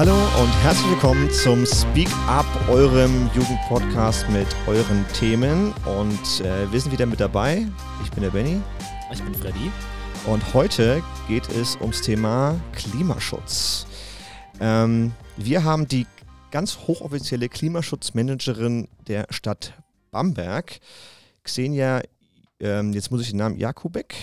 Hallo und herzlich willkommen zum Speak Up, eurem Jugendpodcast mit euren Themen. Und äh, wir sind wieder mit dabei. Ich bin der Benny. Ich bin Freddy. Und heute geht es ums Thema Klimaschutz. Ähm, wir haben die ganz hochoffizielle Klimaschutzmanagerin der Stadt Bamberg, Xenia, ähm, jetzt muss ich den Namen, Jakubek.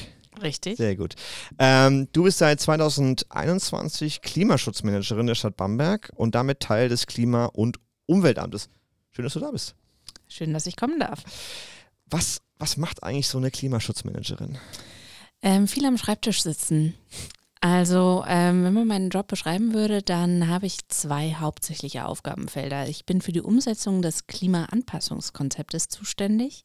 Richtig. Sehr gut. Ähm, du bist seit 2021 Klimaschutzmanagerin der Stadt Bamberg und damit Teil des Klima- und Umweltamtes. Schön, dass du da bist. Schön, dass ich kommen darf. Was, was macht eigentlich so eine Klimaschutzmanagerin? Ähm, viel am Schreibtisch sitzen. Also, ähm, wenn man meinen Job beschreiben würde, dann habe ich zwei hauptsächliche Aufgabenfelder. Ich bin für die Umsetzung des Klimaanpassungskonzeptes zuständig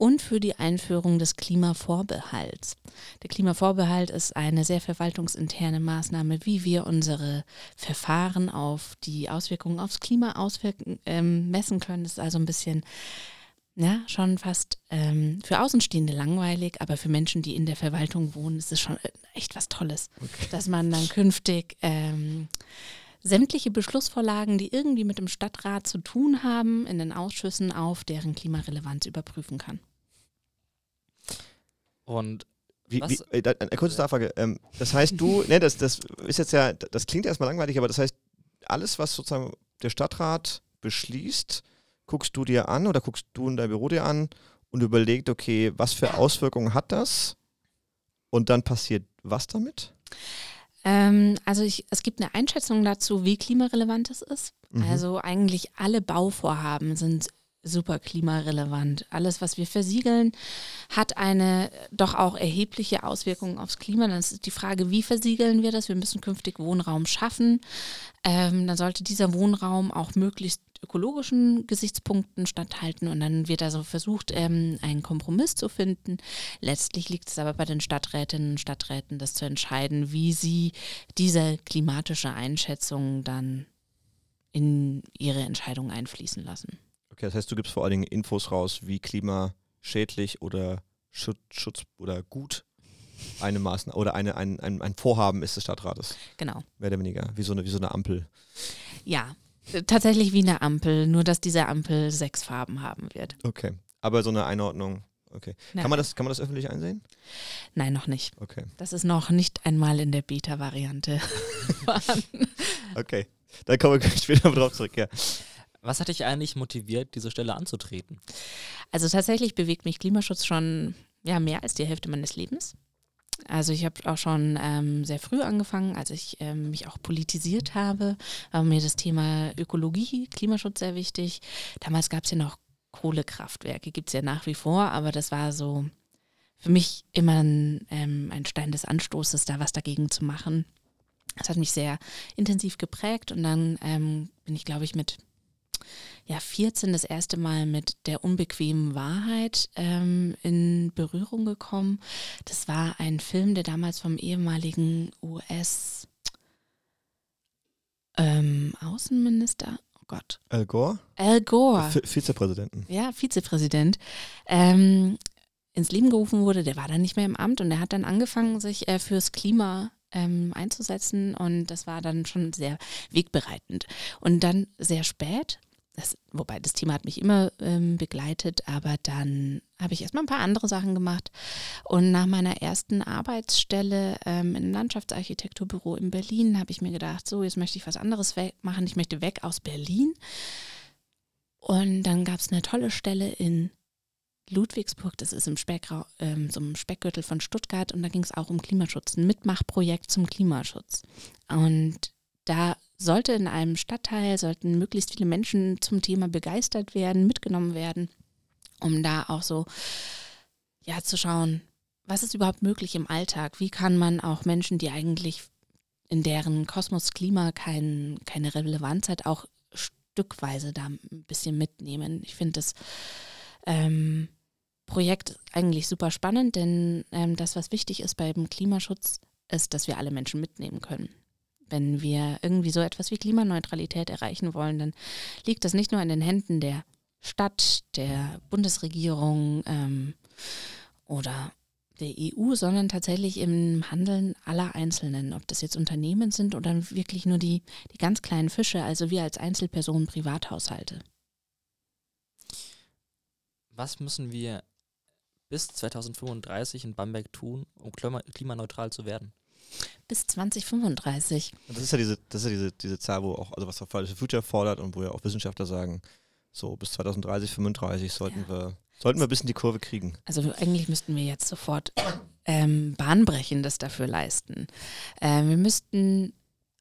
und für die Einführung des Klimavorbehalts. Der Klimavorbehalt ist eine sehr verwaltungsinterne Maßnahme, wie wir unsere Verfahren auf die Auswirkungen aufs Klima auswirken, ähm, messen können. Das ist also ein bisschen ja, schon fast ähm, für Außenstehende langweilig, aber für Menschen, die in der Verwaltung wohnen, ist es schon äh, echt was Tolles, okay. dass man dann künftig ähm, sämtliche Beschlussvorlagen, die irgendwie mit dem Stadtrat zu tun haben, in den Ausschüssen auf deren Klimarelevanz überprüfen kann. Und wie, wie, äh, eine kurze Nachfrage. Ähm, das heißt, du, ne, das, das ist jetzt ja, das klingt erstmal langweilig, aber das heißt, alles, was sozusagen der Stadtrat beschließt, guckst du dir an oder guckst du in dein Büro dir an und überlegt, okay, was für Auswirkungen hat das? Und dann passiert was damit? Ähm, also ich, es gibt eine Einschätzung dazu, wie klimarelevant es ist. Mhm. Also eigentlich alle Bauvorhaben sind super klimarelevant. Alles, was wir versiegeln, hat eine doch auch erhebliche Auswirkung aufs Klima. Dann ist die Frage, wie versiegeln wir das? Wir müssen künftig Wohnraum schaffen. Ähm, dann sollte dieser Wohnraum auch möglichst ökologischen Gesichtspunkten statthalten und dann wird also versucht, ähm, einen Kompromiss zu finden. Letztlich liegt es aber bei den Stadträtinnen und Stadträten, das zu entscheiden, wie sie diese klimatische Einschätzung dann in ihre Entscheidung einfließen lassen. Okay, das heißt, du gibst vor allen Dingen Infos raus, wie klimaschädlich oder Schutz, Schutz oder gut eine Maßnahme oder eine, ein, ein, ein Vorhaben ist des Stadtrates. Genau. Mehr oder weniger, wie so eine, wie so eine Ampel. Ja, tatsächlich wie eine Ampel, nur dass diese Ampel sechs Farben haben wird. Okay, aber so eine Einordnung. Okay. Kann man, das, kann man das öffentlich einsehen? Nein, noch nicht. Okay. Das ist noch nicht einmal in der Beta-Variante okay, da kommen wir später drauf zurück, ja. Was hat dich eigentlich motiviert, diese Stelle anzutreten? Also tatsächlich bewegt mich Klimaschutz schon ja, mehr als die Hälfte meines Lebens. Also ich habe auch schon ähm, sehr früh angefangen, als ich ähm, mich auch politisiert habe, war mir das Thema Ökologie, Klimaschutz sehr wichtig. Damals gab es ja noch Kohlekraftwerke, gibt es ja nach wie vor, aber das war so für mich immer ein, ähm, ein Stein des Anstoßes, da was dagegen zu machen. Das hat mich sehr intensiv geprägt und dann ähm, bin ich, glaube ich, mit ja, 14 das erste Mal mit der unbequemen Wahrheit ähm, in Berührung gekommen. Das war ein Film, der damals vom ehemaligen US ähm, Außenminister, oh Gott. Al Gore? Al Gore. V Vizepräsidenten. Ja, Vizepräsident. Ähm, ins Leben gerufen wurde, der war dann nicht mehr im Amt und er hat dann angefangen, sich äh, fürs Klima ähm, einzusetzen und das war dann schon sehr wegbereitend. Und dann sehr spät, das, wobei das Thema hat mich immer ähm, begleitet, aber dann habe ich erstmal ein paar andere Sachen gemacht. Und nach meiner ersten Arbeitsstelle ähm, im Landschaftsarchitekturbüro in Berlin habe ich mir gedacht, so, jetzt möchte ich was anderes machen. Ich möchte weg aus Berlin. Und dann gab es eine tolle Stelle in Ludwigsburg, das ist im, Speckrau ähm, so im Speckgürtel von Stuttgart und da ging es auch um Klimaschutz, ein Mitmachprojekt zum Klimaschutz. Und da sollte in einem Stadtteil, sollten möglichst viele Menschen zum Thema begeistert werden, mitgenommen werden, um da auch so, ja, zu schauen, was ist überhaupt möglich im Alltag? Wie kann man auch Menschen, die eigentlich in deren Kosmos Klima kein, keine Relevanz hat, auch stückweise da ein bisschen mitnehmen? Ich finde das ähm, Projekt eigentlich super spannend, denn ähm, das, was wichtig ist beim Klimaschutz, ist, dass wir alle Menschen mitnehmen können. Wenn wir irgendwie so etwas wie Klimaneutralität erreichen wollen, dann liegt das nicht nur in den Händen der Stadt, der Bundesregierung ähm, oder der EU, sondern tatsächlich im Handeln aller Einzelnen, ob das jetzt Unternehmen sind oder wirklich nur die, die ganz kleinen Fische, also wir als Einzelpersonen, Privathaushalte. Was müssen wir bis 2035 in Bamberg tun, um klima klimaneutral zu werden? Bis 2035. Das ist ja diese, das ist ja diese, diese Zahl, wo auch, also was Fridays for Future fordert und wo ja auch Wissenschaftler sagen, so bis 2030, 35 sollten ja. wir sollten wir ein bisschen die Kurve kriegen. Also eigentlich müssten wir jetzt sofort ähm, Bahnbrechendes dafür leisten. Äh, wir müssten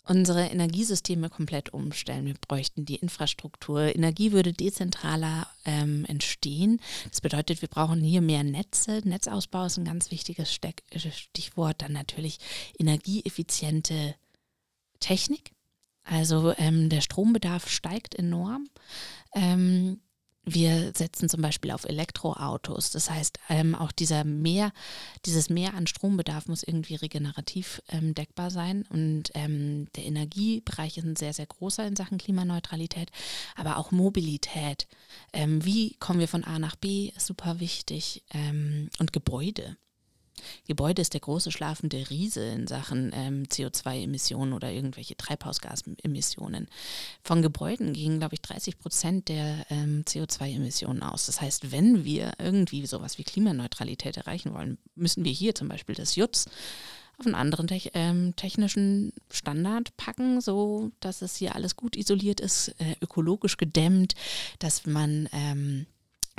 unsere Energiesysteme komplett umstellen. Wir bräuchten die Infrastruktur. Energie würde dezentraler ähm, entstehen. Das bedeutet, wir brauchen hier mehr Netze. Netzausbau ist ein ganz wichtiges Steck Stichwort. Dann natürlich energieeffiziente Technik. Also ähm, der Strombedarf steigt enorm. Ähm, wir setzen zum Beispiel auf Elektroautos. Das heißt, ähm, auch dieser Mehr, dieses Mehr an Strombedarf muss irgendwie regenerativ ähm, deckbar sein. Und ähm, der Energiebereich ist ein sehr, sehr großer in Sachen Klimaneutralität, aber auch Mobilität. Ähm, wie kommen wir von A nach B, super wichtig. Ähm, und Gebäude. Gebäude ist der große schlafende Riese in Sachen ähm, CO2-Emissionen oder irgendwelche Treibhausgasemissionen. Von Gebäuden gingen, glaube ich, 30 Prozent der ähm, CO2-Emissionen aus. Das heißt, wenn wir irgendwie sowas wie Klimaneutralität erreichen wollen, müssen wir hier zum Beispiel das JUTS auf einen anderen te ähm, technischen Standard packen, so dass es hier alles gut isoliert ist, äh, ökologisch gedämmt, dass man ähm,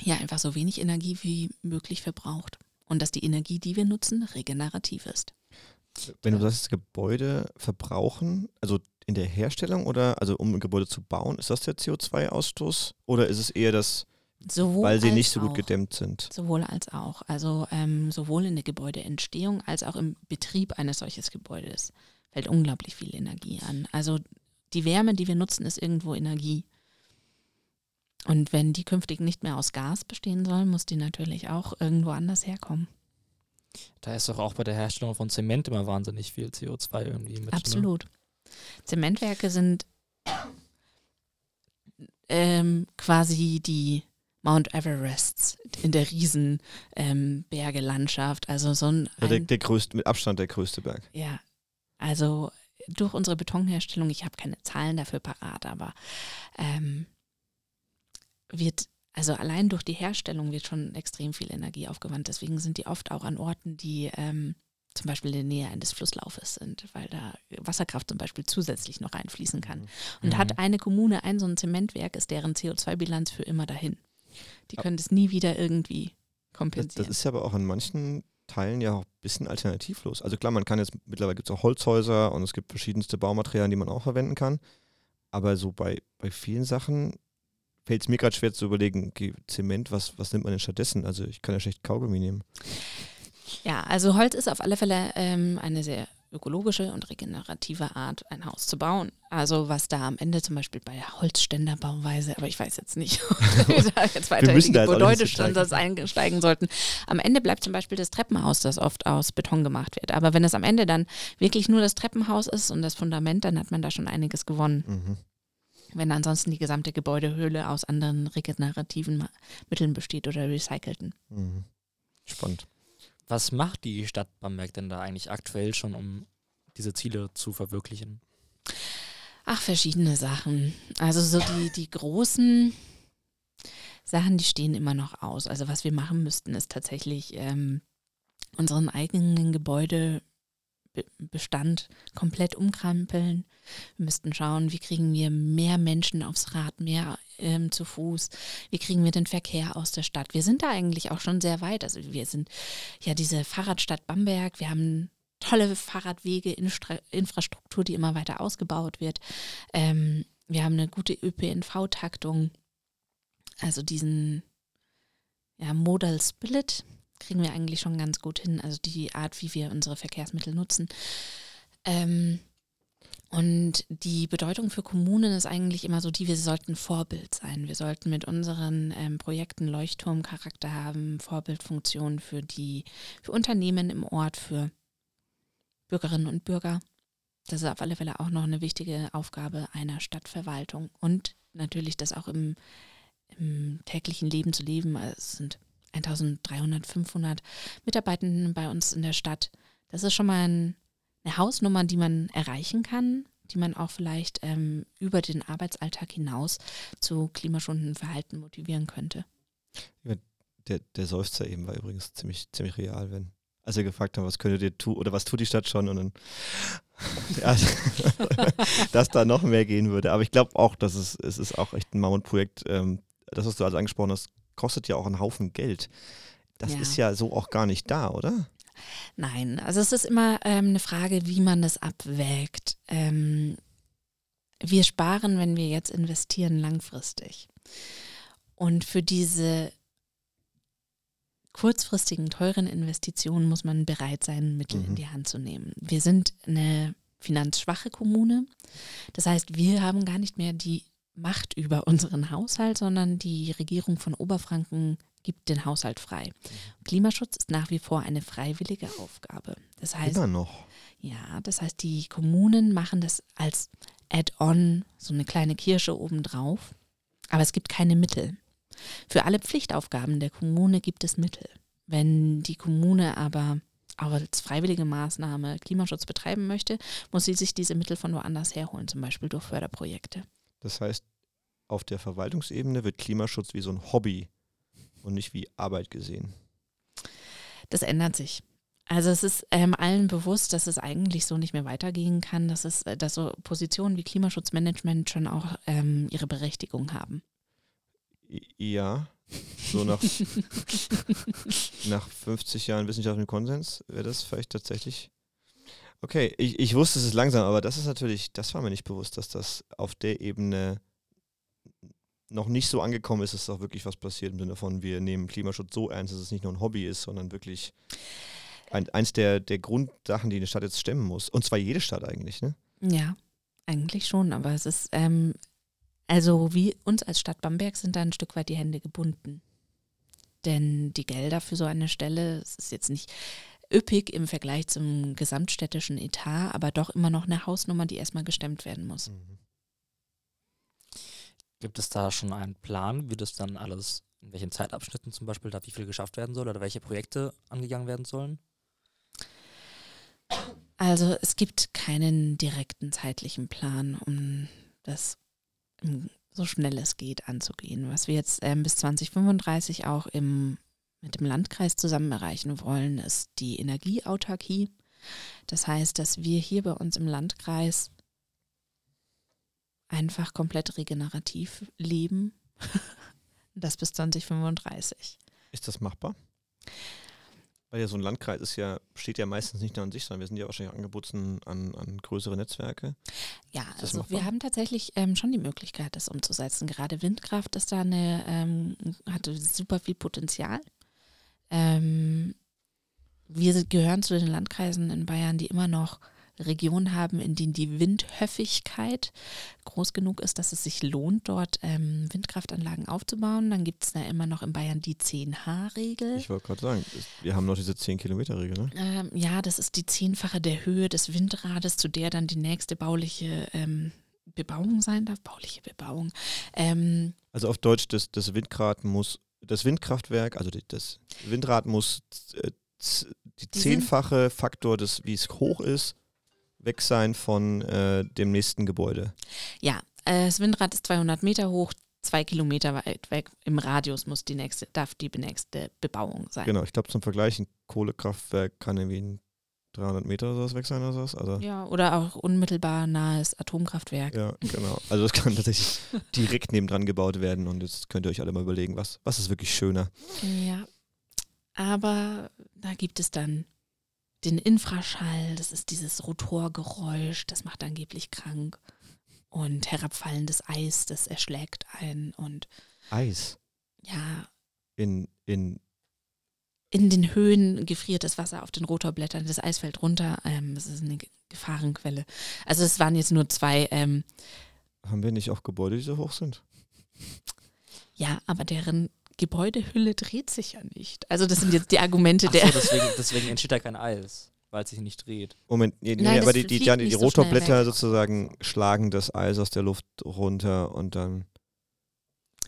hier einfach so wenig Energie wie möglich verbraucht und dass die Energie, die wir nutzen, regenerativ ist. Wenn du das Gebäude verbrauchen, also in der Herstellung oder also um ein Gebäude zu bauen, ist das der CO2-Ausstoß oder ist es eher das, sowohl weil sie nicht so gut auch. gedämmt sind? Sowohl als auch. Also ähm, sowohl in der Gebäudeentstehung als auch im Betrieb eines solches Gebäudes fällt unglaublich viel Energie an. Also die Wärme, die wir nutzen, ist irgendwo Energie. Und wenn die künftig nicht mehr aus Gas bestehen soll, muss die natürlich auch irgendwo anders herkommen. Da ist doch auch bei der Herstellung von Zement immer wahnsinnig viel CO2 irgendwie mit. Absolut. Ne? Zementwerke sind ähm, quasi die Mount Everests in der Riesenberge-Landschaft. Ähm, also so ein, ja, der, der größte, mit Abstand der größte Berg. Ja, also durch unsere Betonherstellung, ich habe keine Zahlen dafür parat, aber ähm, wird, also allein durch die Herstellung wird schon extrem viel Energie aufgewandt. Deswegen sind die oft auch an Orten, die ähm, zum Beispiel in der Nähe eines Flusslaufes sind, weil da Wasserkraft zum Beispiel zusätzlich noch einfließen kann. Und mhm. hat eine Kommune ein so ein Zementwerk, ist deren CO2-Bilanz für immer dahin. Die können das nie wieder irgendwie kompensieren. Das, das ist ja aber auch an manchen Teilen ja auch ein bisschen alternativlos. Also klar, man kann jetzt, mittlerweile gibt es auch Holzhäuser und es gibt verschiedenste Baumaterialien, die man auch verwenden kann. Aber so bei, bei vielen Sachen fällt es mir gerade schwer zu überlegen, okay, Zement, was, was nimmt man denn stattdessen? Also ich kann ja schlecht Kaugummi nehmen. Ja, also Holz ist auf alle Fälle ähm, eine sehr ökologische und regenerative Art, ein Haus zu bauen. Also was da am Ende zum Beispiel bei Holzständerbauweise, aber ich weiß jetzt nicht, wir da jetzt weiter in die Gebäudestandards einsteigen sollten. Am Ende bleibt zum Beispiel das Treppenhaus, das oft aus Beton gemacht wird. Aber wenn es am Ende dann wirklich nur das Treppenhaus ist und das Fundament, dann hat man da schon einiges gewonnen. Mhm wenn ansonsten die gesamte Gebäudehöhle aus anderen regenerativen Mitteln besteht oder recycelten. Mhm. Spannend. Was macht die Stadt Bamberg denn da eigentlich aktuell schon, um diese Ziele zu verwirklichen? Ach, verschiedene Sachen. Also so die, die großen Sachen, die stehen immer noch aus. Also was wir machen müssten, ist tatsächlich ähm, unseren eigenen Gebäude Bestand komplett umkrempeln. Wir müssten schauen, wie kriegen wir mehr Menschen aufs Rad, mehr ähm, zu Fuß, wie kriegen wir den Verkehr aus der Stadt. Wir sind da eigentlich auch schon sehr weit. Also wir sind ja diese Fahrradstadt Bamberg, wir haben tolle Fahrradwege, Infra Infrastruktur, die immer weiter ausgebaut wird. Ähm, wir haben eine gute ÖPNV-Taktung, also diesen ja, Modal Split, kriegen wir eigentlich schon ganz gut hin. Also die Art, wie wir unsere Verkehrsmittel nutzen. Ähm, und die Bedeutung für Kommunen ist eigentlich immer so die, wir sollten Vorbild sein. Wir sollten mit unseren ähm, Projekten Leuchtturmcharakter haben, Vorbildfunktionen für die, für Unternehmen im Ort, für Bürgerinnen und Bürger. Das ist auf alle Fälle auch noch eine wichtige Aufgabe einer Stadtverwaltung und natürlich das auch im, im täglichen Leben zu leben. Also es sind 1300, 500 Mitarbeitenden bei uns in der Stadt. Das ist schon mal ein, eine Hausnummer, die man erreichen kann, die man auch vielleicht ähm, über den Arbeitsalltag hinaus zu klimaschonendem Verhalten motivieren könnte. Der, der Seufzer eben war übrigens ziemlich, ziemlich real, wenn als wir gefragt haben, was könntet ihr tun oder was tut die Stadt schon und dann ja, dass da noch mehr gehen würde. Aber ich glaube auch, dass es, es ist auch echt ein Mammutprojekt. Ähm, das, was du also angesprochen hast, kostet ja auch einen Haufen Geld. Das Ja. ist ja so auch gar nicht da, oder? Nein, also es ist immer ähm, eine Frage, wie man das abwägt. Ähm, wir sparen, wenn wir jetzt investieren, langfristig. Und für diese kurzfristigen, teuren Investitionen muss man bereit sein, Mittel Mhm. in die Hand zu nehmen. Wir sind eine finanzschwache Kommune. Das heißt, wir haben gar nicht mehr die Macht über unseren Haushalt, sondern die Regierung von Oberfranken gibt den Haushalt frei. Klimaschutz ist nach wie vor eine freiwillige Aufgabe. Das heißt, Immer noch. ja, das heißt, die Kommunen machen das als Add-on, so eine kleine Kirsche obendrauf. Aber es gibt keine Mittel. Für alle Pflichtaufgaben der Kommune gibt es Mittel. Wenn die Kommune aber auch als freiwillige Maßnahme Klimaschutz betreiben möchte, muss sie sich diese Mittel von woanders herholen, zum Beispiel durch Förderprojekte. Das heißt, auf der Verwaltungsebene wird Klimaschutz wie so ein Hobby und nicht wie Arbeit gesehen. Das ändert sich. Also es ist ähm, allen bewusst, dass es eigentlich so nicht mehr weitergehen kann, dass es, äh, dass so Positionen wie Klimaschutzmanagement schon auch ähm, ihre Berechtigung haben. Ja, so nach, nach 50 Jahren wissenschaftlichem Konsens wäre das vielleicht tatsächlich. Okay, ich, ich wusste es ist langsam, aber das ist natürlich, das war mir nicht bewusst, dass das auf der Ebene noch nicht so angekommen ist, dass auch wirklich was passiert im Sinne von, wir nehmen Klimaschutz so ernst, dass es nicht nur ein Hobby ist, sondern wirklich ein, eins der, der Grundsachen, die eine Stadt jetzt stemmen muss. Und zwar jede Stadt eigentlich, ne? Ja, eigentlich schon, aber es ist, ähm, also wie uns als Stadt Bamberg sind da ein Stück weit die Hände gebunden. Denn die Gelder für so eine Stelle, es ist jetzt nicht üppig im Vergleich zum gesamtstädtischen Etat, aber doch immer noch eine Hausnummer, die erstmal gestemmt werden muss. Gibt es da schon einen Plan, wie das dann alles, in welchen Zeitabschnitten zum Beispiel da wie viel geschafft werden soll oder welche Projekte angegangen werden sollen? Also es gibt keinen direkten zeitlichen Plan, um das so schnell es geht anzugehen. Was wir jetzt ähm, bis 2035 auch im, mit dem Landkreis zusammen erreichen wollen, ist die Energieautarkie. Das heißt, dass wir hier bei uns im Landkreis einfach komplett regenerativ leben. das bis 2035. Ist das machbar? Weil ja so ein Landkreis ist ja, steht ja meistens nicht nur an sich, sondern wir sind ja wahrscheinlich angebunden an, an größere Netzwerke. Ja, also machbar? wir haben tatsächlich ähm, schon die Möglichkeit, das umzusetzen. Gerade Windkraft ist da eine, ähm, hatte super viel Potenzial. Ähm, wir gehören zu den Landkreisen in Bayern, die immer noch Regionen haben, in denen die Windhöfigkeit groß genug ist, dass es sich lohnt, dort ähm, Windkraftanlagen aufzubauen. Dann gibt es da immer noch in Bayern die 10H-Regel. Ich wollte gerade sagen, wir haben noch diese 10-Kilometer-Regel, ne? Ähm, ja, das ist die zehnfache der Höhe des Windrades, zu der dann die nächste bauliche ähm, Bebauung sein darf. Bauliche Bebauung. Ähm, Also auf Deutsch, das, das Windrad muss, das Windkraftwerk, also die, das Windrad muss äh, die Die zehnfache Faktor des, wie es hoch ist, weg sein von äh, dem nächsten Gebäude. ja, äh, das Windrad ist 200 Meter hoch, zwei Kilometer weit weg. Im Radius muss die nächste, darf die nächste Bebauung sein. Genau, ich glaube zum Vergleich, ein Kohlekraftwerk kann irgendwie ein 300 Meter oder sowas weg sein oder sowas. Also, Ja, oder auch unmittelbar nahes Atomkraftwerk. Ja, genau. Also das kann tatsächlich direkt nebendran gebaut werden und jetzt könnt ihr euch alle mal überlegen, was, was ist wirklich schöner. Ja, aber da gibt es dann den Infraschall, das ist dieses Rotorgeräusch, das macht angeblich krank. Und herabfallendes Eis, das erschlägt einen. Und Eis ja, in, in in den Höhen gefriert das Wasser auf den Rotorblättern, das Eis fällt runter. Ähm, das ist eine Ge- Gefahrenquelle. Also es waren jetzt nur zwei, ähm, haben wir nicht auch Gebäude, die so hoch sind? ja, aber deren Gebäudehülle dreht sich ja nicht. Also das sind jetzt die Argumente Ach der. so, deswegen, deswegen entsteht da kein Eis, weil es sich nicht dreht. Moment, nee, nee, Nein, aber die, die, die, die so Rotorblätter sozusagen schlagen das Eis aus der Luft runter und dann.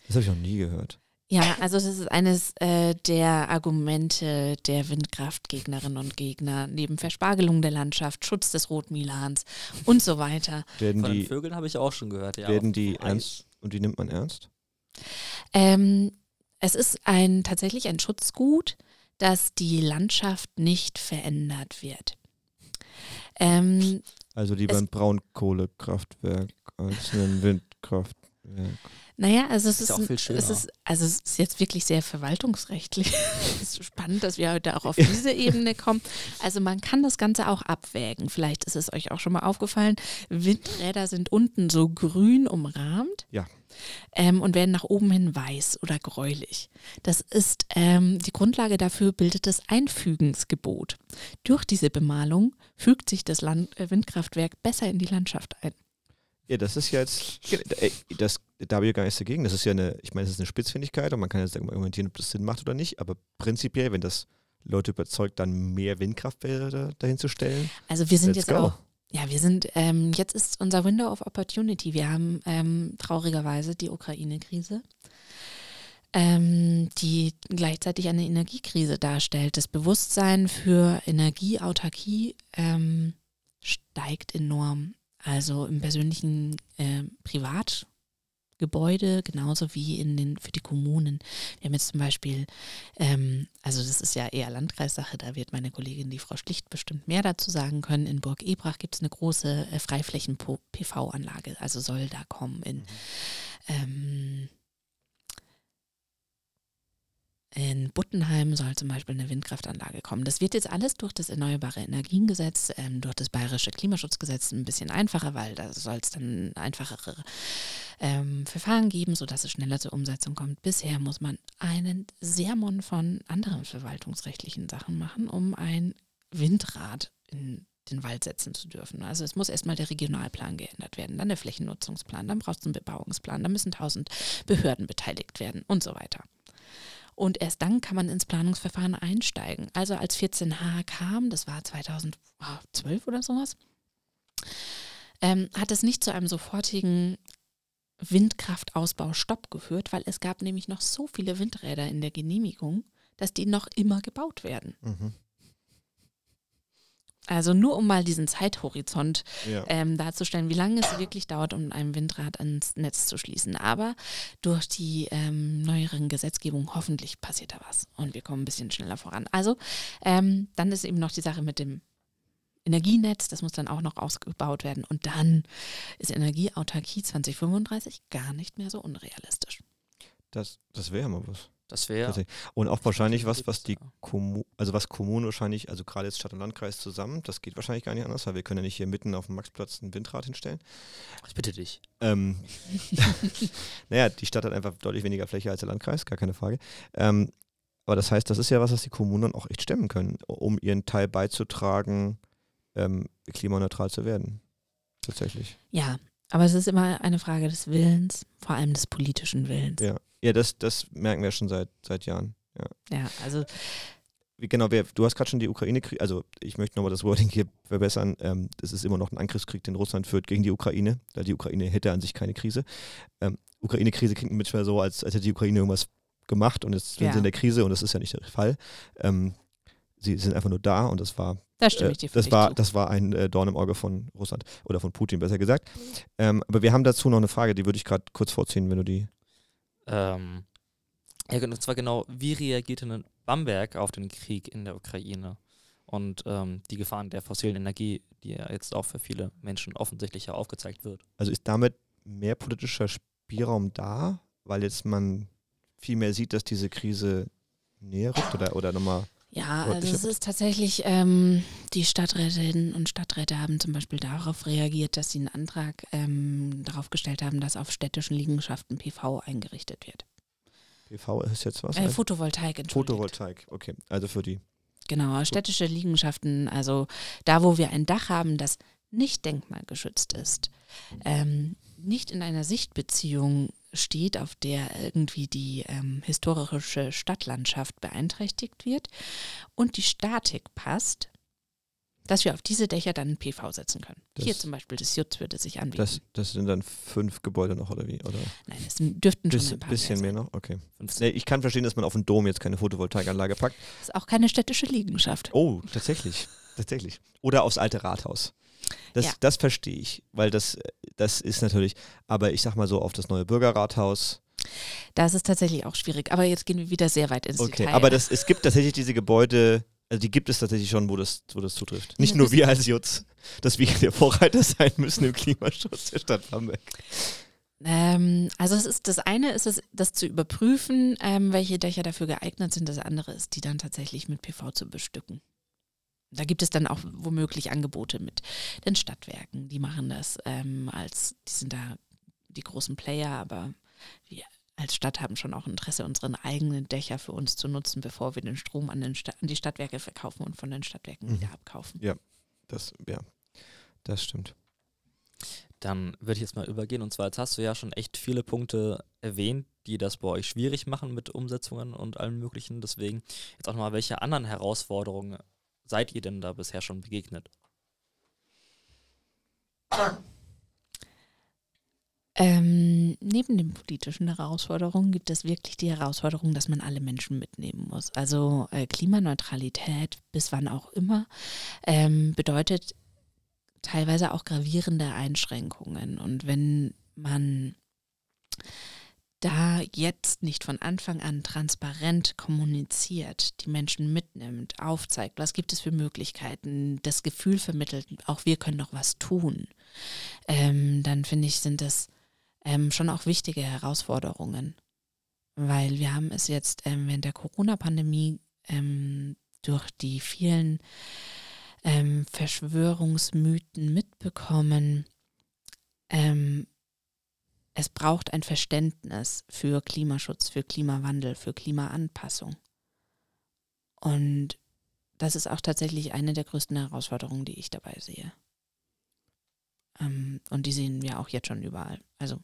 Das habe ich noch nie gehört. Ja, also das ist eines äh, der Argumente der Windkraftgegnerinnen und Gegner, neben Verspargelung der Landschaft, Schutz des Rotmilans und so weiter. Werden Von den die, Vögeln habe ich auch schon gehört. Ja, werden die ernst und die nimmt man ernst? Ähm, es ist ein tatsächlich ein Schutzgut, dass die Landschaft nicht verändert wird. Ähm, Also lieber ein Braunkohlekraftwerk als ein Windkraftwerk. Naja, also es Ist ist, ja auch viel schöner. es ist, also es ist jetzt wirklich sehr verwaltungsrechtlich. es ist spannend, dass wir heute auch auf diese Ebene kommen. Also man kann das Ganze auch abwägen. Vielleicht ist es euch auch schon mal aufgefallen. Windräder sind unten so grün umrahmt. Ja. Ähm, und werden nach oben hin weiß oder gräulich. Das ist ähm, die Grundlage dafür bildet das Einfügensgebot. Durch diese Bemalung fügt sich das Land, äh, Windkraftwerk besser in die Landschaft ein. Ja, das ist ja jetzt, äh, das, da habe ich gar nichts dagegen. Das ist ja eine, ich meine, das ist eine Spitzfindigkeit und man kann jetzt argumentieren, ob das Sinn macht oder nicht, aber prinzipiell, wenn das Leute überzeugt, dann mehr Windkrafträder dahin zu stellen. Also wir sind jetzt go. auch, ja, wir sind, ähm, jetzt ist unser Window of Opportunity. Wir haben ähm, traurigerweise die Ukraine-Krise, ähm, die gleichzeitig eine Energiekrise darstellt. Das Bewusstsein für Energieautarkie ähm, steigt enorm. Also im persönlichen äh, Privatgebäude genauso wie in den für die Kommunen. Wir haben jetzt zum Beispiel ähm, also das ist ja eher Landkreissache, da wird meine Kollegin, die Frau Schlicht, bestimmt mehr dazu sagen können. In Burg Ebrach gibt es eine große äh, Freiflächen-PV-Anlage, also soll da kommen. In, ähm, in Buttenheim soll zum Beispiel eine Windkraftanlage kommen. Das wird jetzt alles durch das Erneuerbare Energiengesetz, ähm, durch das Bayerische Klimaschutzgesetz ein bisschen einfacher, weil da soll es dann einfachere ähm, Verfahren geben, sodass es schneller zur Umsetzung kommt. Bisher muss man einen Sermon von anderen verwaltungsrechtlichen Sachen machen, um ein Windrad in den Wald setzen zu dürfen. Also es muss erstmal der Regionalplan geändert werden, dann der Flächennutzungsplan, dann brauchst du einen Bebauungsplan, dann müssen tausend Behörden beteiligt werden und so weiter. Und erst dann kann man ins Planungsverfahren einsteigen. Also als 14H kam, das war 2012 oder sowas, ähm, hat es nicht zu einem sofortigen Windkraftausbau-Stopp geführt, weil es gab nämlich noch so viele Windräder in der Genehmigung, dass die noch immer gebaut werden. Mhm. Also nur um mal diesen Zeithorizont Ja. ähm, darzustellen, wie lange es wirklich dauert, um ein Windrad ans Netz zu schließen. Aber durch die ähm, neueren Gesetzgebung hoffentlich passiert da was und wir kommen ein bisschen schneller voran. Also ähm, dann ist eben noch die Sache mit dem Energienetz, das muss dann auch noch ausgebaut werden und dann ist Energieautarkie 2035 gar nicht mehr so unrealistisch. Das, das wäre mal was. Das wäre. Und auch wahrscheinlich was, was die Ja. Kommu also was Kommunen wahrscheinlich, also gerade jetzt Stadt und Landkreis zusammen, das geht wahrscheinlich gar nicht anders, weil wir können ja nicht hier mitten auf dem Maxplatz ein Windrad hinstellen. Ich bitte dich. Ähm, naja, die Stadt hat einfach deutlich weniger Fläche als der Landkreis, gar keine Frage. Ähm, aber das heißt, das ist ja was, was die Kommunen dann auch echt stemmen können, um ihren Teil beizutragen, ähm, klimaneutral zu werden. Tatsächlich. Ja, aber es ist immer eine Frage des Willens, vor allem des politischen Willens. Ja, ja das, das merken wir schon seit, seit Jahren. Ja. Ja, also Genau, wer, du hast gerade schon die Ukraine-Krieg, also ich möchte nochmal das Wording hier verbessern. Ähm, es ist immer noch ein Angriffskrieg, den Russland führt gegen die Ukraine. Da die Ukraine hätte an sich keine Krise. Ähm, Ukraine-Krise klingt manchmal so, als, als hätte die Ukraine irgendwas gemacht und jetzt sind Ja. sie in der Krise und das ist ja nicht der Fall. Ähm, sie sind einfach nur da und das war da äh, das war, zu. das war ein äh, Dorn im Auge von Russland oder von Putin, besser gesagt. Ähm, aber wir haben dazu noch eine Frage, die würde ich gerade kurz vorziehen, wenn du die. Ähm, ja, und zwar genau, wie reagierte denn Bamberg auf den Krieg in der Ukraine und ähm, die Gefahren der fossilen Energie, die ja jetzt auch für viele Menschen offensichtlich ja aufgezeigt wird? Also ist damit mehr politischer Spielraum da, weil jetzt man viel mehr sieht, dass diese Krise näher rückt oder, oder nochmal. Ja, also es ist tatsächlich, ähm, die Stadträtinnen und Stadträte haben zum Beispiel darauf reagiert, dass sie einen Antrag ähm, darauf gestellt haben, dass auf städtischen Liegenschaften PV eingerichtet wird. PV ist jetzt was? Äh, Photovoltaik, entschuldigt. Photovoltaik, okay. Also für die. Genau, städtische Liegenschaften, also da, wo wir ein Dach haben, das nicht denkmalgeschützt ist, ähm, nicht in einer Sichtbeziehung steht, auf der irgendwie die ähm, historische Stadtlandschaft beeinträchtigt wird und die Statik passt, dass wir auf diese Dächer dann PV setzen können. Das- Hier zum Beispiel das Jutz würde sich anbieten. Das, das sind dann fünf Gebäude noch, oder wie? Oder Nein, es dürften schon bisschen, ein paar bisschen mehr mehr noch? Okay. 15. Nee, ich kann verstehen, dass man auf den Dom jetzt keine Photovoltaikanlage packt. Das ist auch keine städtische Liegenschaft. Oh, tatsächlich. tatsächlich. Oder aufs alte Rathaus. Das, Ja. das verstehe ich, weil das, das ist natürlich, aber ich sag mal so, auf das neue Bürgerrathaus. Da ist tatsächlich auch schwierig. Aber jetzt gehen wir wieder sehr weit ins Okay, Detail. aber das, es gibt tatsächlich diese Gebäude, also die gibt es tatsächlich schon, wo das, wo das zutrifft. Nicht nur das- wir als Jutz, dass wir der Vorreiter sein müssen im Klimaschutz der Stadt Bamberg. Ähm, also es ist das eine ist es, das zu überprüfen, ähm, welche Dächer dafür geeignet sind. Das andere ist, die dann tatsächlich mit PV zu bestücken. Da gibt es dann auch womöglich Angebote mit den Stadtwerken. Die machen das ähm, als, die sind da die großen Player, aber wir als Stadt haben schon auch Interesse, unsere eigenen Dächer für uns zu nutzen, bevor wir den Strom an, den Sta an die Stadtwerke verkaufen und von den Stadtwerken Mhm. wieder abkaufen. Das, ja, das stimmt. Dann würde ich jetzt mal übergehen. Und zwar, jetzt hast du ja schon echt viele Punkte erwähnt, die das bei euch schwierig machen mit Umsetzungen und allem Möglichen. Deswegen jetzt auch nochmal, welche anderen Herausforderungen seid ihr denn da bisher schon begegnet? Ähm, neben den politischen Herausforderungen gibt es wirklich die Herausforderung, dass man alle Menschen mitnehmen muss. Also äh, Klimaneutralität, bis wann auch immer, ähm, bedeutet teilweise auch gravierende Einschränkungen. Und wenn man da jetzt nicht von Anfang an transparent kommuniziert, die Menschen mitnimmt, aufzeigt, was gibt es für Möglichkeiten, das Gefühl vermittelt, auch wir können noch was tun, ähm, dann finde ich, sind das ähm, schon auch wichtige Herausforderungen. Weil wir haben es jetzt ähm, während der Corona-Pandemie ähm, durch die vielen ähm, Verschwörungsmythen mitbekommen. Ähm, es braucht ein Verständnis für Klimaschutz, für Klimawandel, für Klimaanpassung. Und das ist auch tatsächlich eine der größten Herausforderungen, die ich dabei sehe. Ähm, und die sehen wir auch jetzt schon überall. Also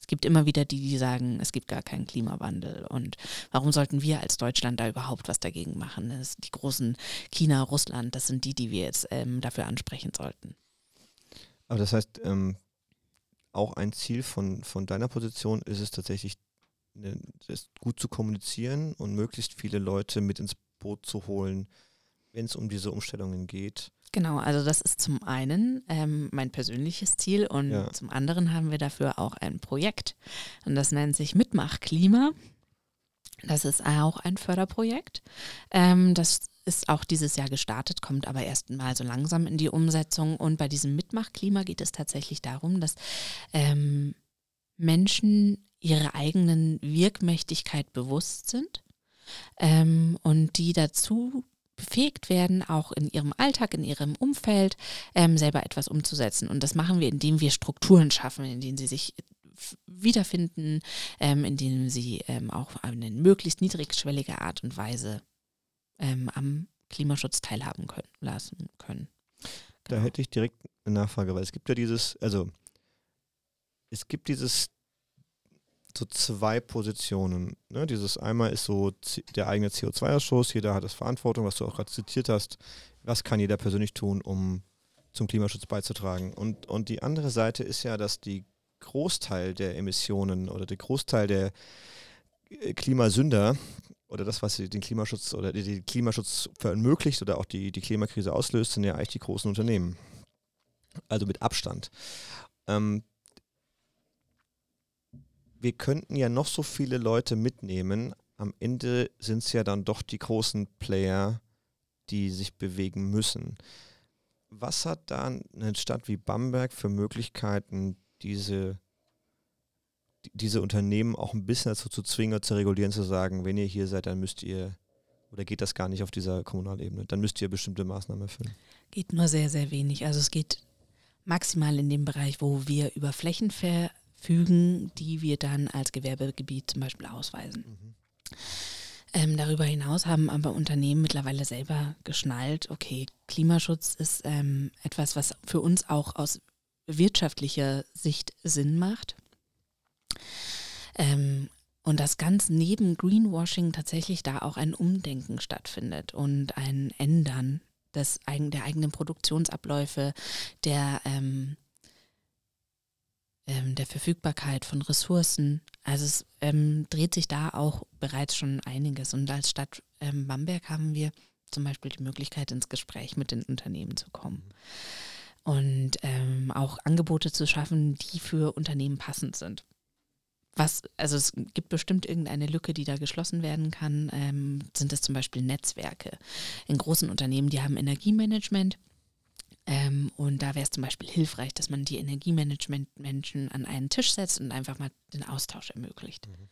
es gibt immer wieder die, die sagen, es gibt gar keinen Klimawandel. Und warum sollten wir als Deutschland da überhaupt was dagegen machen? Das die großen China, Russland, das sind die, die wir jetzt ähm, dafür ansprechen sollten. Aber das heißt, ähm, auch ein Ziel von, von deiner Position ist es tatsächlich, ne, das gut zu kommunizieren und möglichst viele Leute mit ins Boot zu holen, wenn es um diese Umstellungen geht. Genau, also das ist zum einen ähm, mein persönliches Ziel und Ja. zum anderen haben wir dafür auch ein Projekt und das nennt sich Mitmach Klima. Das ist auch ein Förderprojekt. Ähm, das ist auch dieses Jahr gestartet, kommt aber erst mal so langsam in die Umsetzung. Und bei diesem Mitmach Klima geht es tatsächlich darum, dass ähm, Menschen ihrer eigenen Wirkmächtigkeit bewusst sind ähm, und die dazu befähigt werden, auch in ihrem Alltag, in ihrem Umfeld ähm, selber etwas umzusetzen. Und das machen wir, indem wir Strukturen schaffen, in denen sie sich wiederfinden, ähm, in denen sie ähm, auch eine möglichst niedrigschwellige Art und Weise ähm, am Klimaschutz teilhaben können, lassen können. Da Genau. hätte ich direkt eine Nachfrage, weil es gibt ja dieses, also es gibt dieses so zwei Positionen. Ne? Dieses einmal ist so der eigene CO2-Ausstoß, jeder hat das Verantwortung, was du auch gerade zitiert hast. Was kann jeder persönlich tun, um zum Klimaschutz beizutragen? Und, und die andere Seite ist ja, dass die Großteil der Emissionen oder der Großteil der äh, Klimasünder oder das, was den Klimaschutz oder den Klimaschutz verunmöglicht oder auch die, die Klimakrise auslöst, sind ja eigentlich die großen Unternehmen. Also mit Abstand. Ähm, wir könnten ja noch so viele Leute mitnehmen. Am Ende sind es ja dann doch die großen Player, die sich bewegen müssen. Was hat da eine Stadt wie Bamberg für Möglichkeiten, diese, die- diese Unternehmen auch ein bisschen dazu zu zwingen oder zu regulieren, zu sagen, wenn ihr hier seid, dann müsst ihr, oder geht das gar nicht auf dieser Kommunalebene, dann müsst ihr bestimmte Maßnahmen erfüllen. Geht nur sehr, sehr wenig. Also es geht maximal in dem Bereich, wo wir über Flächen verfügen, die wir dann als Gewerbegebiet zum Beispiel ausweisen. Ähm, darüber hinaus haben aber Unternehmen mittlerweile selber geschnallt, okay, Klimaschutz ist ähm, etwas, was für uns auch aus wirtschaftlicher Sicht Sinn macht. Ähm, und dass ganz neben Greenwashing tatsächlich da auch ein Umdenken stattfindet und ein Ändern des, der eigenen Produktionsabläufe, der, ähm, ähm, der Verfügbarkeit von Ressourcen. Also es ähm, dreht sich da auch bereits schon einiges. Und als Stadt ähm, Bamberg haben wir zum Beispiel die Möglichkeit, ins Gespräch mit den Unternehmen zu kommen. Und ähm, auch Angebote zu schaffen, die für Unternehmen passend sind. Was, also es gibt bestimmt irgendeine Lücke, die da geschlossen werden kann. Ähm, sind das zum Beispiel Netzwerke? In großen Unternehmen, die haben Energiemanagement. Ähm, und da wäre es zum Beispiel hilfreich, dass man die Energiemanagement-Menschen an einen Tisch setzt und einfach mal den Austausch ermöglicht. Mhm.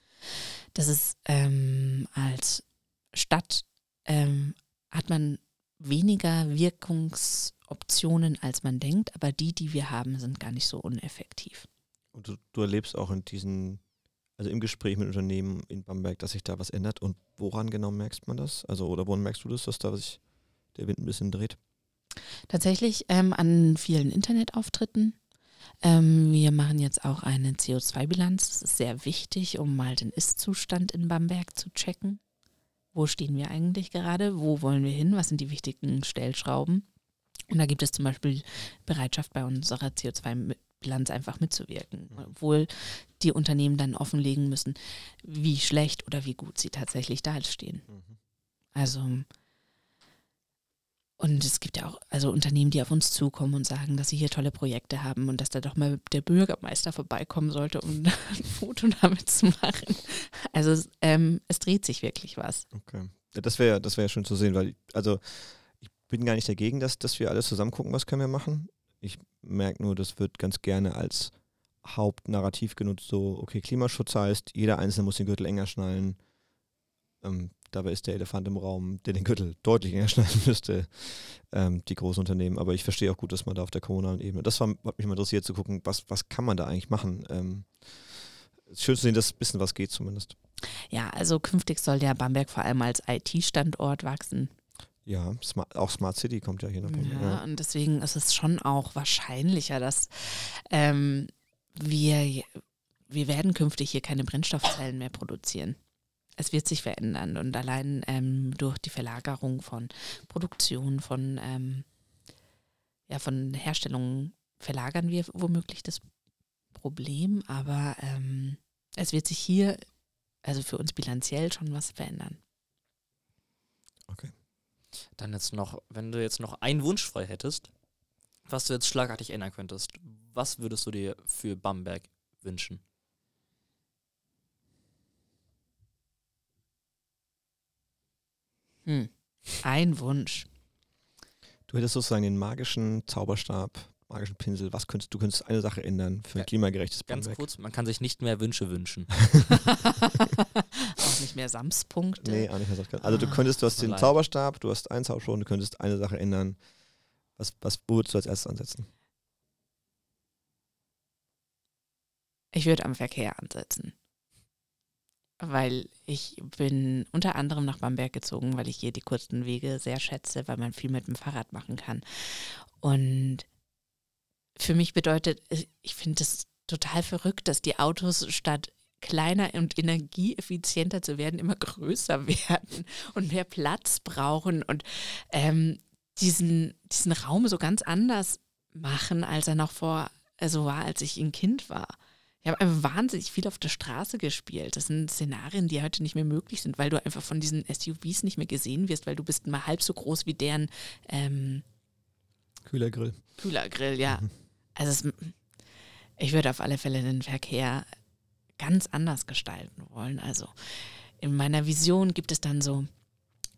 Das ist ähm, als Stadt ähm, hat man weniger Wirkungsoptionen, als man denkt, aber die, die wir haben, sind gar nicht so uneffektiv. Und du, du erlebst auch in diesen also im Gespräch mit Unternehmen in Bamberg, dass sich da was ändert. Und woran genau merkst man das? Also, oder woran merkst du das, dass da sich der Wind ein bisschen dreht? Tatsächlich ähm, an vielen Internetauftritten. Ähm, wir machen jetzt auch eine CO2-Bilanz. Das ist sehr wichtig, um mal den Ist-Zustand in Bamberg zu checken. Wo stehen wir eigentlich gerade? Wo wollen wir hin? Was sind die wichtigen Stellschrauben? Und da gibt es zum Beispiel Bereitschaft bei unserer CO2 Bilanz einfach mitzuwirken, obwohl die Unternehmen dann offenlegen müssen, wie schlecht oder wie gut sie tatsächlich dastehen. Mhm. Also und es gibt ja auch also Unternehmen, die auf uns zukommen und sagen, dass sie hier tolle Projekte haben und dass da doch mal der Bürgermeister vorbeikommen sollte, um ein Foto damit zu machen. Also es, ähm, es dreht sich wirklich was. Okay. Ja, das wäre das wäre schön zu sehen, weil also ich bin gar nicht dagegen, dass, dass wir alles zusammen gucken, was können wir machen. Ich merke nur, das wird ganz gerne als Hauptnarrativ genutzt, so, okay, Klimaschutz heißt, jeder Einzelne muss den Gürtel enger schnallen. Ähm, dabei ist der Elefant im Raum, der den Gürtel deutlich enger schnallen müsste, ähm, die großen Unternehmen. Aber ich verstehe auch gut, dass man da auf der kommunalen Ebene, das war, hat mich mal interessiert zu gucken, was, was kann man da eigentlich machen. Ähm, schön zu sehen, dass ein bisschen was geht zumindest. Ja, also künftig soll der Bamberg vor allem als IT-Standort wachsen. Ja, Smart, auch Smart City kommt ja hier noch. Ja, ja, und deswegen ist es schon auch wahrscheinlicher, dass ähm, wir, wir werden künftig hier keine Brennstoffzellen mehr produzieren. Es wird sich verändern und allein ähm, durch die Verlagerung von Produktion, von, ähm, ja, von Herstellung verlagern wir womöglich das Problem, aber ähm, es wird sich hier, also für uns bilanziell, schon was verändern. Okay. Dann jetzt noch, wenn du jetzt noch einen Wunsch frei hättest, was du jetzt schlagartig ändern könntest, was würdest du dir für Bamberg wünschen? Hm. Ein Wunsch. Du hättest sozusagen den magischen Zauberstab, magischen Pinsel. Was könntest du könntest eine Sache ändern für ein klimagerechtes Ganz Bamberg? kurz, man kann sich nicht mehr Wünsche wünschen. auch nicht mehr Samspunkte. Nee, auch nicht mehr Also du könntest, du hast den Zauberstab, du hast einen Zauberstab und du könntest eine Sache ändern. Was, was würdest du als erstes ansetzen? Ich würde am Verkehr ansetzen. Weil ich bin unter anderem nach Bamberg gezogen, weil ich hier die kurzen Wege sehr schätze, weil man viel mit dem Fahrrad machen kann. Und für mich bedeutet, ich finde es total verrückt, dass die Autos statt kleiner und energieeffizienter zu werden, immer größer werden und mehr Platz brauchen und ähm, diesen, diesen Raum so ganz anders machen, als er noch vor, also war, als ich ein Kind war. Ich habe einfach wahnsinnig viel auf der Straße gespielt. Das sind Szenarien, die heute nicht mehr möglich sind, weil du einfach von diesen SUVs nicht mehr gesehen wirst, weil du bist mal halb so groß wie deren ähm, Kühlergrill. Kühlergrill, ja. Mhm. Also es, ich würde auf alle Fälle den Verkehr ganz anders gestalten wollen. Also in meiner Vision gibt es dann so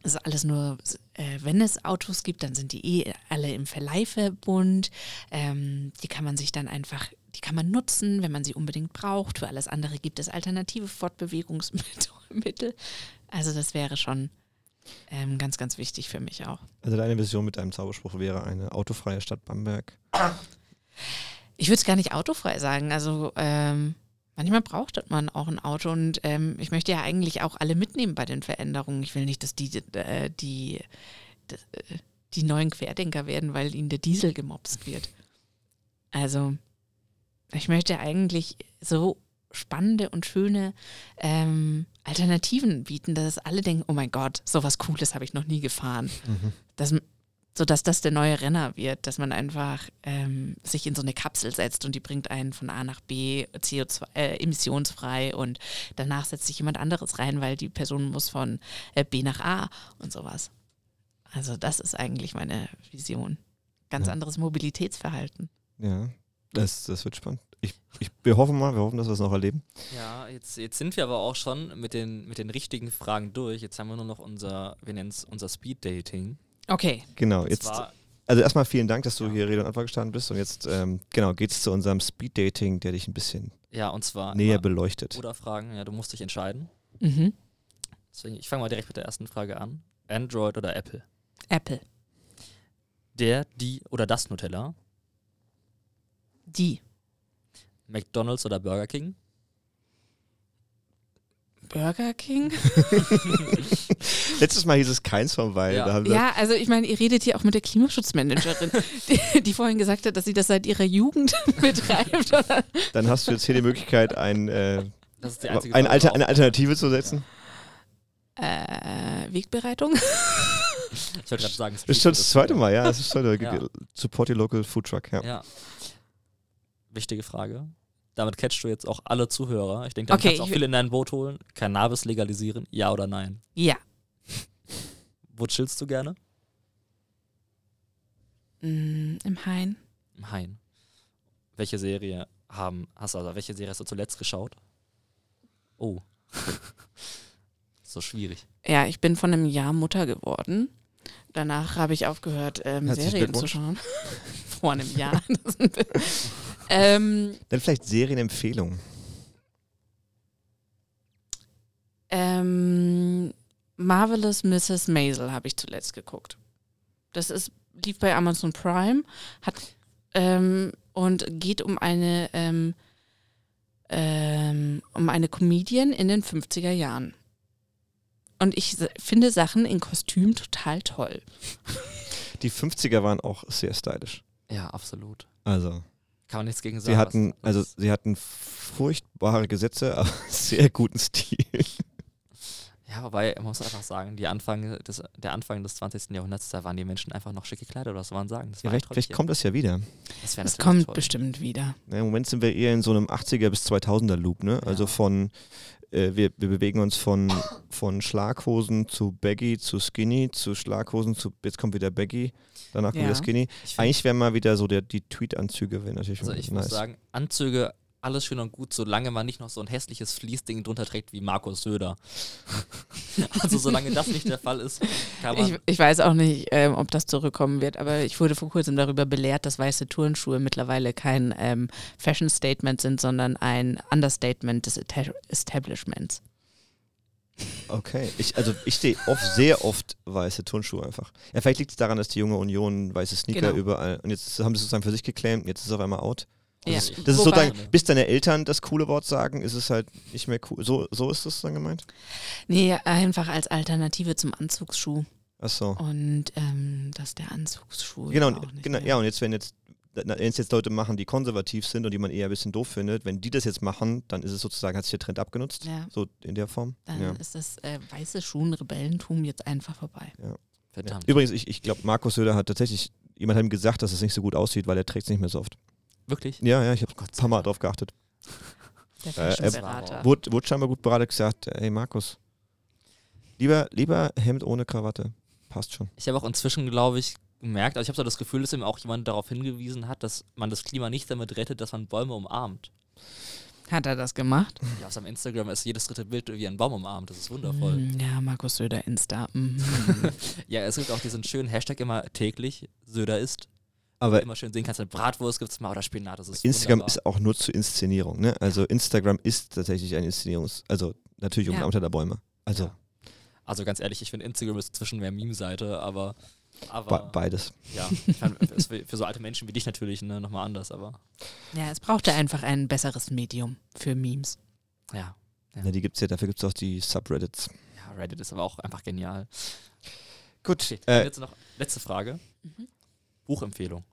das ist alles nur, äh, wenn es Autos gibt, dann sind die eh alle im Verleihverbund. Ähm, die kann man sich dann einfach, die kann man nutzen, wenn man sie unbedingt braucht. Für alles andere gibt es alternative Fortbewegungsmittel. Also das wäre schon ähm, ganz, ganz wichtig für mich auch. Also deine Vision mit einem Zauberspruch wäre eine autofreie Stadt Bamberg. Ich würde es gar nicht autofrei sagen. Also ähm, manchmal braucht man auch ein Auto und ähm, ich möchte ja eigentlich auch alle mitnehmen bei den Veränderungen. Ich will nicht, dass die, äh, die, die, äh, die neuen Querdenker werden, weil ihnen der Diesel gemobst wird. Also ich möchte eigentlich so spannende und schöne ähm, Alternativen bieten, dass alle denken, oh mein Gott, sowas Cooles habe ich noch nie gefahren. Mhm. Das, sodass das der neue Renner wird, dass man einfach ähm, sich in so eine Kapsel setzt und die bringt einen von A nach B CO2 äh, emissionsfrei und danach setzt sich jemand anderes rein, weil die Person muss von äh, B nach A und sowas. Also das ist eigentlich meine Vision. Ganz Ja. anderes Mobilitätsverhalten. Ja, das, das wird spannend. Ich, ich, wir hoffen mal, wir hoffen, dass wir es noch erleben. Ja, jetzt, jetzt sind wir aber auch schon mit den, mit den richtigen Fragen durch. Jetzt haben wir nur noch unser, wir nennen es unser Speed-Dating. Okay. Genau, jetzt, also erstmal vielen Dank, dass du Ja. hier Rede und Antwort gestanden bist und jetzt, ähm, genau, geht's zu unserem Speed-Dating, der dich ein bisschen ja, und zwar näher beleuchtet. oder Fragen, ja, du musst dich entscheiden. Mhm. Deswegen, ich fange mal direkt mit der ersten Frage an. Android oder Apple? Apple. Der, die oder das Nutella? Die. McDonald's oder Burger King? Burger King? Letztes Mal hieß es keins von weil. Ja. Da haben wir, Ja, also ich meine, ihr redet hier auch mit der Klimaschutzmanagerin, die, die vorhin gesagt hat, dass sie das seit ihrer Jugend betreibt. Oder? Dann hast du jetzt hier die Möglichkeit, ein, äh, Das ist die ein Frage, Alter, eine Alternative zu setzen. Äh, Wegbereitung? Ich wollte gerade sagen, Das ist schon das zweite Mal. Ja. Das ist schon der Ja. Support your local food truck, ja. Ja. Wichtige Frage. Damit catchst du jetzt auch alle Zuhörer. Ich denke, da Okay, kannst du auch viele in dein Boot holen. Cannabis legalisieren, ja oder nein? Ja. Wo chillst du gerne? Mm, Im Hain. Im Hain. Welche Serie haben, hast du, also welche Serie hast du zuletzt geschaut? Oh. so schwierig. Ja, ich bin von einem Jahr Mutter geworden. Danach habe ich aufgehört, ähm, Serien zu schauen. Vor einem Jahr. Ähm, Dann vielleicht Serienempfehlungen. ähm, Marvelous Mrs. Maisel habe ich zuletzt geguckt. Das ist, lief bei Amazon Prime, hat ähm, und geht um eine ähm, ähm, um eine Comedian in den 50er Jahren. Und ich finde Sachen in Kostüm total toll. Die 50er waren auch sehr stylisch. Ja, absolut. Also, Kann man nichts gegen sagen. sie hatten, was- also sie hatten furchtbare Gesetze, aber sehr guten Stil. Ja, wobei, man muss einfach sagen, die Anfang des, der Anfang des 20. Jahrhunderts, da waren die Menschen einfach noch schick gekleidet, oder was soll man sagen? Das Ja, vielleicht, vielleicht kommt das ja wieder. das Das kommt toll. bestimmt wieder. Ja, Im Moment sind wir eher in so einem 80er bis 2000er Loop, ne? Also Ja. von, äh, wir, wir bewegen uns von, von Schlaghosen zu Baggy zu Skinny zu Schlaghosen zu, jetzt kommt wieder Baggy, danach kommt Ja. wieder Skinny. Eigentlich wären mal wieder so der, die Tweet-Anzüge, wäre natürlich also ich nice. muss sagen, Anzüge, alles schön und gut, solange man nicht noch so ein hässliches Fließding drunter trägt wie Markus Söder. also solange das nicht der Fall ist, kann man... Ich, ich weiß auch nicht, ähm, ob das zurückkommen wird, aber ich wurde vor kurzem darüber belehrt, dass weiße Turnschuhe mittlerweile kein ähm, Fashion-Statement sind, sondern ein Understatement des Esta- Establishments. Okay, ich, also ich sehe oft, sehr oft weiße Turnschuhe einfach. Ja, vielleicht liegt es daran, dass die junge Union weiße Sneaker Genau. überall und jetzt haben sie es sozusagen für sich geclaimt, jetzt ist es auf einmal out. Das Ja. ist, das ist sozusagen, bis deine Eltern das coole Wort sagen, ist es halt nicht mehr cool. So, so ist das dann gemeint? Nee, einfach als Alternative zum Anzugsschuh. Ach so. Und ähm, dass der Anzugsschuh Genau, auch nicht genau mehr- ja, und jetzt, wenn jetzt, wenn es jetzt Leute machen, die konservativ sind und die man eher ein bisschen doof findet, wenn die das jetzt machen, dann ist es sozusagen, hat sich der Trend abgenutzt. Ja. So in der Form. Dann Ja. ist das äh, weiße Schuhen-Rebellentum jetzt einfach vorbei. Verdammt. Übrigens, ich, ich glaube, Markus Söder hat tatsächlich, jemand hat ihm gesagt, dass es nicht so gut aussieht, weil er trägt es nicht mehr so oft. Wirklich? Ja, ja, ich habe ein paar Mal drauf geachtet. Der Äh, er- Fashion-Berater. Wurde, wurde scheinbar gut beraten gesagt, hey Markus, lieber, lieber Hemd ohne Krawatte. Passt schon. Ich habe auch inzwischen, glaube ich, gemerkt, also ich habe so das Gefühl, dass ihm auch jemand darauf hingewiesen hat, dass man das Klima nicht damit rettet, dass man Bäume umarmt. Hat er das gemacht? Ja, auf seinem Instagram ist jedes dritte Bild wie ein Baum umarmt. Das ist wundervoll. Mm, Ja, Markus Söder Insta. Mhm. Ja, es gibt auch diesen schönen Hashtag immer täglich, Söder ist. Aber immer schön sehen kannst, eine Bratwurst gibt es mal oder Spinat. Das ist Instagram wunderbar. ist auch nur zur Inszenierung. Ne? Also Instagram ist tatsächlich ein Inszenierungs-, also natürlich Ja. umarmt er der Bäume. Also Ja. Also ganz ehrlich, ich finde Instagram ist inzwischen mehr Meme-Seite, aber, be aber beides. ja, ich mein, ist für, für so alte Menschen wie dich natürlich ne, nochmal anders, aber Ja, es brauchte einfach ein besseres Medium für Memes. ja. Ja. Ja, die gibt's ja, dafür gibt es auch die Subreddits. Ja, Reddit ist aber auch einfach genial. Gut. Okay, Äh, jetzt noch letzte Frage. Mhm. Buchempfehlung.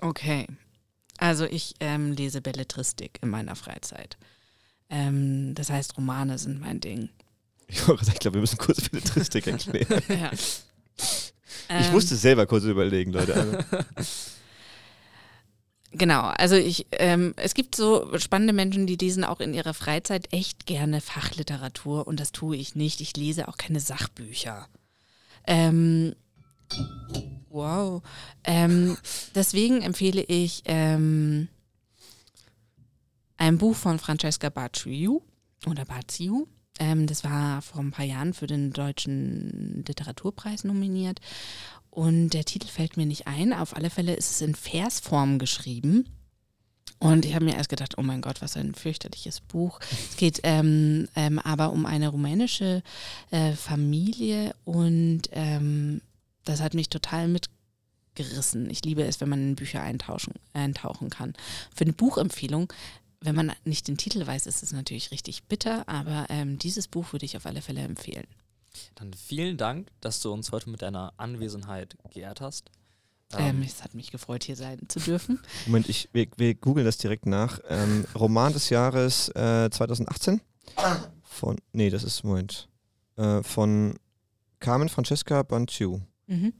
Okay. Also ich ähm, lese Belletristik in meiner Freizeit. Ähm, das heißt, Romane sind mein Ding. Ich, ich glaube, wir müssen kurz Belletristik erklären. ja. Ich Ähm, musste selber kurz überlegen, Leute. Also, Genau, also ich, ähm, es gibt so spannende Menschen, die lesen auch in ihrer Freizeit echt gerne Fachliteratur und das tue ich nicht. Ich lese auch keine Sachbücher. Ähm, wow. Ähm, deswegen empfehle ich ähm, ein Buch von Francesca Bacciu oder Bacciu. Ähm, das war vor ein paar Jahren für den Deutschen Literaturpreis nominiert. Und der Titel fällt mir nicht ein. Auf alle Fälle ist es in Versform geschrieben. Und ich habe mir erst gedacht, oh mein Gott, was ein fürchterliches Buch. Es geht ähm, ähm, aber um eine rumänische äh, Familie und ähm, das hat mich total mitgerissen. Ich liebe es, wenn man in Bücher eintauschen, eintauchen kann. Für eine Buchempfehlung, wenn man nicht den Titel weiß, ist es natürlich richtig bitter, aber ähm, dieses Buch würde ich auf alle Fälle empfehlen. Dann vielen Dank, dass du uns heute mit deiner Anwesenheit geehrt hast. Ähm, es hat mich gefreut, hier sein zu dürfen. Moment, ich, wir, wir googeln das direkt nach. Ähm, Roman des Jahres äh, 2018 von, nee, das ist, Moment, äh, von Carmen Francesca Bantiu. Mhm.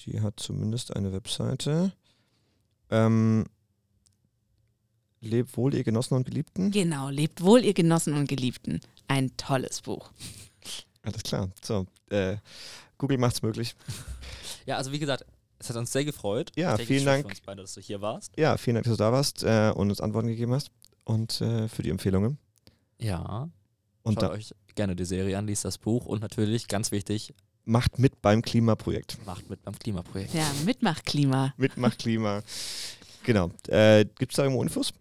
Die hat zumindest eine Webseite. Ähm, Lebt wohl, ihr Genossen und Geliebten. Genau, lebt wohl, ihr Genossen und Geliebten. Ein tolles Buch. Alles klar. So, äh, Google macht's möglich. ja, also wie gesagt, es hat uns sehr gefreut. Ja, denke, vielen Dank. für uns beide, dass du hier warst. Ja, vielen Dank, dass du da warst äh, und uns Antworten gegeben hast und äh, für die Empfehlungen. Ja. Und Schaut da euch gerne die Serie an, liest das Buch und natürlich, ganz wichtig, macht mit beim Klimaprojekt. macht mit beim Klimaprojekt. Ja, Mitmachklima. Mitmacht Klima. Genau. Äh, Gibt es da irgendwo Infos?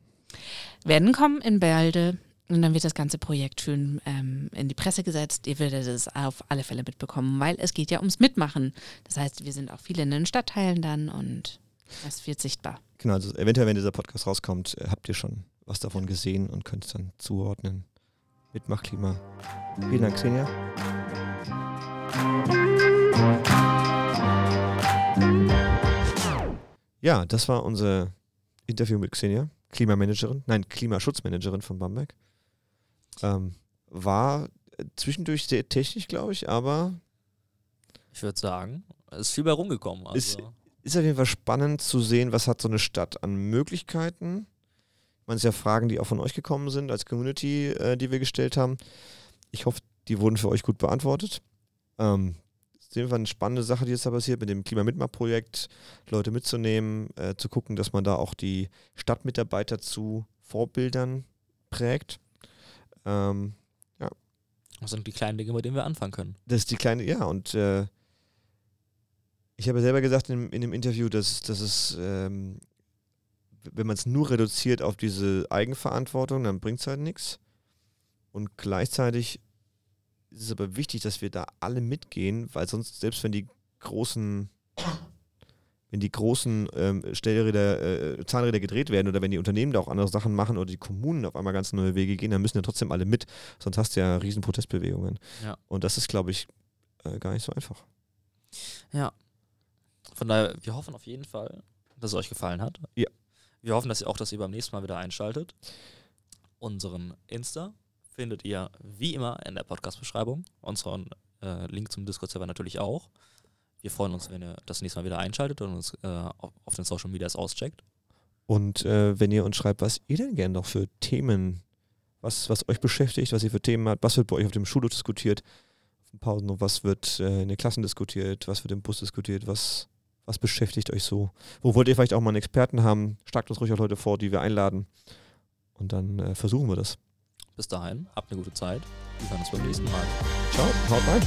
Werden kommen in Bälde und dann wird das ganze Projekt schön ähm, in die Presse gesetzt. Ihr werdet es auf alle Fälle mitbekommen, weil es geht ja ums Mitmachen. Das heißt, wir sind auch viele in den Stadtteilen dann und es wird sichtbar. Genau, also eventuell, wenn dieser Podcast rauskommt, äh, habt ihr schon was davon gesehen und könnt es dann zuordnen. Mitmacht Klima. Vielen Dank, Xenia. Ja, das war unser Interview mit Xenia, Klimamanagerin, nein, Klimaschutzmanagerin von Bamberg. Ähm, war äh, zwischendurch sehr technisch, glaube ich, aber Ich würde sagen, es ist viel bei rumgekommen. Ist- Also, ist auf jeden Fall spannend zu sehen, was hat so eine Stadt an Möglichkeiten. Ich meine, es sind ja Fragen, die auch von euch gekommen sind, als Community, äh, die wir gestellt haben. Ich hoffe, die wurden für euch gut beantwortet. Ähm, es ist auf jeden Fall eine spannende Sache, die jetzt da passiert, mit dem Klimamitmach-Projekt, Leute mitzunehmen, äh, zu gucken, dass man da auch die Stadtmitarbeiter zu Vorbildern prägt. Ähm, das sind die kleinen Dinge, mit denen wir anfangen können. das ist die kleine, ja, und äh, ich habe ja selber gesagt in, in dem Interview, dass, dass es, ähm, wenn man es nur reduziert auf diese Eigenverantwortung, dann bringt es halt nichts. Und gleichzeitig ist es aber wichtig, dass wir da alle mitgehen, weil sonst, selbst wenn die großen, wenn die großen ähm, Stellräder, äh, Zahnräder gedreht werden oder wenn die Unternehmen da auch andere Sachen machen oder die Kommunen auf einmal ganz neue Wege gehen, dann müssen ja trotzdem alle mit, sonst hast du ja riesen Protestbewegungen. Ja. Und das ist, glaube ich, äh, gar nicht so einfach. Ja. Von daher, wir hoffen auf jeden Fall, dass es euch gefallen hat. Ja. Wir hoffen, dass ihr auch, dass ihr beim nächsten Mal wieder einschaltet. Unseren Insta findet ihr wie immer in der Podcast-Beschreibung. Unseren äh, Link zum Discord-Server natürlich auch. Wir freuen uns, wenn ihr das nächste Mal wieder einschaltet und uns äh, auf, den Social Medias auscheckt. Und äh, wenn ihr uns schreibt, was ihr denn gerne noch für Themen, was, was euch beschäftigt, was ihr für Themen habt, was wird bei euch auf dem Schulhof diskutiert, auf den Pausen was wird äh, in den Klassen diskutiert, was wird im Bus diskutiert, was, was beschäftigt euch so? Wo wollt ihr vielleicht auch mal einen Experten haben? Schlagt uns ruhig auch Leute vor, die wir einladen. Und dann äh, versuchen wir das. Bis dahin, habt eine gute Zeit. Wir hören uns beim nächsten Mal. Ciao, haut rein.